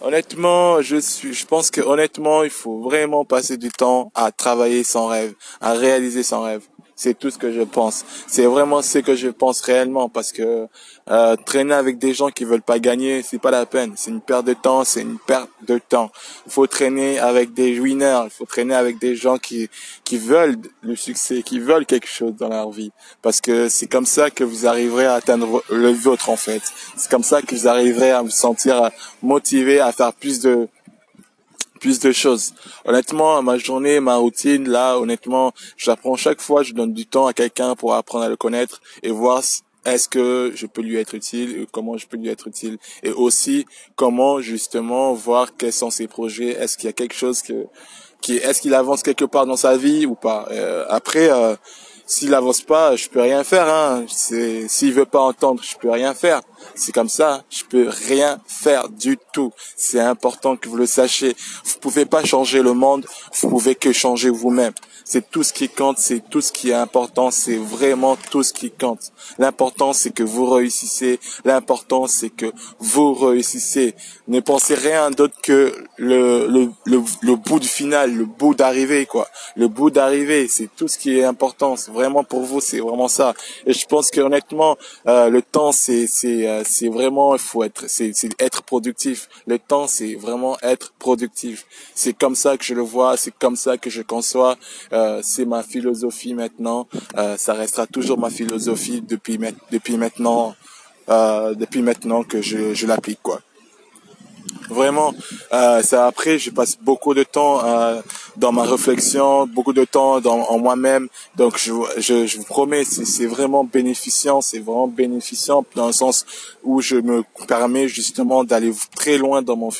Honnêtement, je suis, je pense que honnêtement, il faut vraiment passer du temps à travailler son rêve, à réaliser son rêve. C'est tout ce que je pense. C'est vraiment ce que je pense réellement parce que euh, traîner avec des gens qui veulent pas gagner, c'est pas la peine. C'est une perte de temps, c'est une perte de temps. Il faut traîner avec des winners, il faut traîner avec des gens qui qui veulent le succès, qui veulent quelque chose dans leur vie parce que c'est comme ça que vous arriverez à atteindre le vôtre en fait. C'est comme ça que vous arriverez à vous sentir motivé à faire plus de plus de choses. Honnêtement, ma journée, ma routine, là, honnêtement, j'apprends chaque fois, je donne du temps à quelqu'un pour apprendre à le connaître et voir est-ce que je peux lui être utile, comment je peux lui être utile, et aussi comment justement voir quels sont ses projets, est-ce qu'il y a quelque chose que, qui, est-ce qu'il avance quelque part dans sa vie ou pas? Euh, après, euh, s'il avance pas, je peux rien faire. Hein. S'il veut pas entendre, je peux rien faire. C'est comme ça, je peux rien faire du tout. C'est important que vous le sachiez. Vous pouvez pas changer le monde, vous pouvez que changer vous-même. C'est tout ce qui compte, c'est tout ce qui est important, c'est vraiment tout ce qui compte. L'important c'est que vous réussissez, l'important c'est que vous réussissez. Ne pensez rien d'autre que le, le, le, le bout du final, le bout d'arrivée quoi. Le bout d'arrivée, c'est tout ce qui est important. Vraiment pour vous, c'est vraiment ça. Et je pense que honnêtement, euh, le temps c'est c'est euh, c'est vraiment il faut être c'est être productif. Le temps c'est vraiment être productif. C'est comme ça que je le vois, c'est comme ça que je conçois. Euh, c'est ma philosophie maintenant. Euh, ça restera toujours ma philosophie depuis depuis maintenant depuis maintenant que je je l'applique quoi. Vraiment, ça après, je passe beaucoup de temps dans ma réflexion, beaucoup de temps dans, en moi-même. Donc, je, je, je vous promets, c'est vraiment bénéficiant, c'est vraiment bénéficiant dans le sens où je me permets justement d'aller très loin dans mon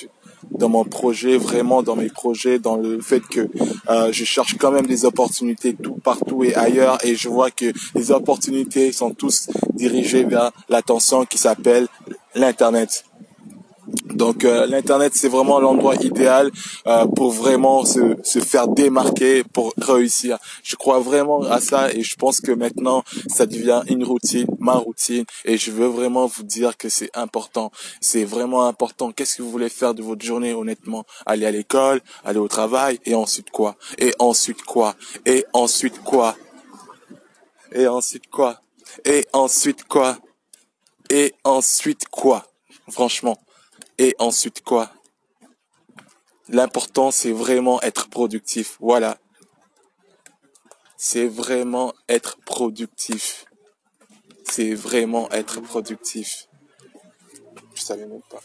dans mon projet, vraiment dans mes projets, dans le fait que euh, je cherche quand même des opportunités tout partout et ailleurs, et je vois que les opportunités sont tous dirigées vers l'attention qui s'appelle l'internet. Donc euh, l'internet c'est vraiment l'endroit idéal euh, pour vraiment se, se faire démarquer pour réussir. Je crois vraiment à ça et je pense que maintenant ça devient une routine, ma routine et je veux vraiment vous dire que c'est important. C'est vraiment important. Qu'est-ce que vous voulez faire de votre journée honnêtement? Aller à l'école, aller au travail et ensuite quoi? Et ensuite quoi? Et ensuite quoi? Et ensuite quoi? Et ensuite quoi? Et ensuite quoi? Franchement. Et ensuite quoi? L'important, c'est vraiment être productif. Voilà. C'est vraiment être productif. C'est vraiment être productif. Je savais même pas.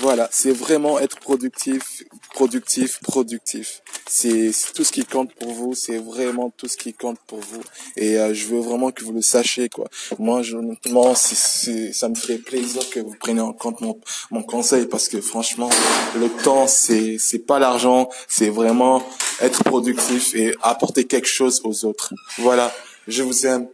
Voilà, c'est vraiment être productif, productif, productif. C'est tout ce qui compte pour vous, c'est vraiment tout ce qui compte pour vous. Et euh, je veux vraiment que vous le sachiez, quoi. Moi, je, honnêtement, c'est, ça me ferait plaisir que vous preniez en compte mon, mon conseil parce que franchement, le temps, c'est, c'est pas l'argent, c'est vraiment être productif et apporter quelque chose aux autres. Voilà, je vous aime.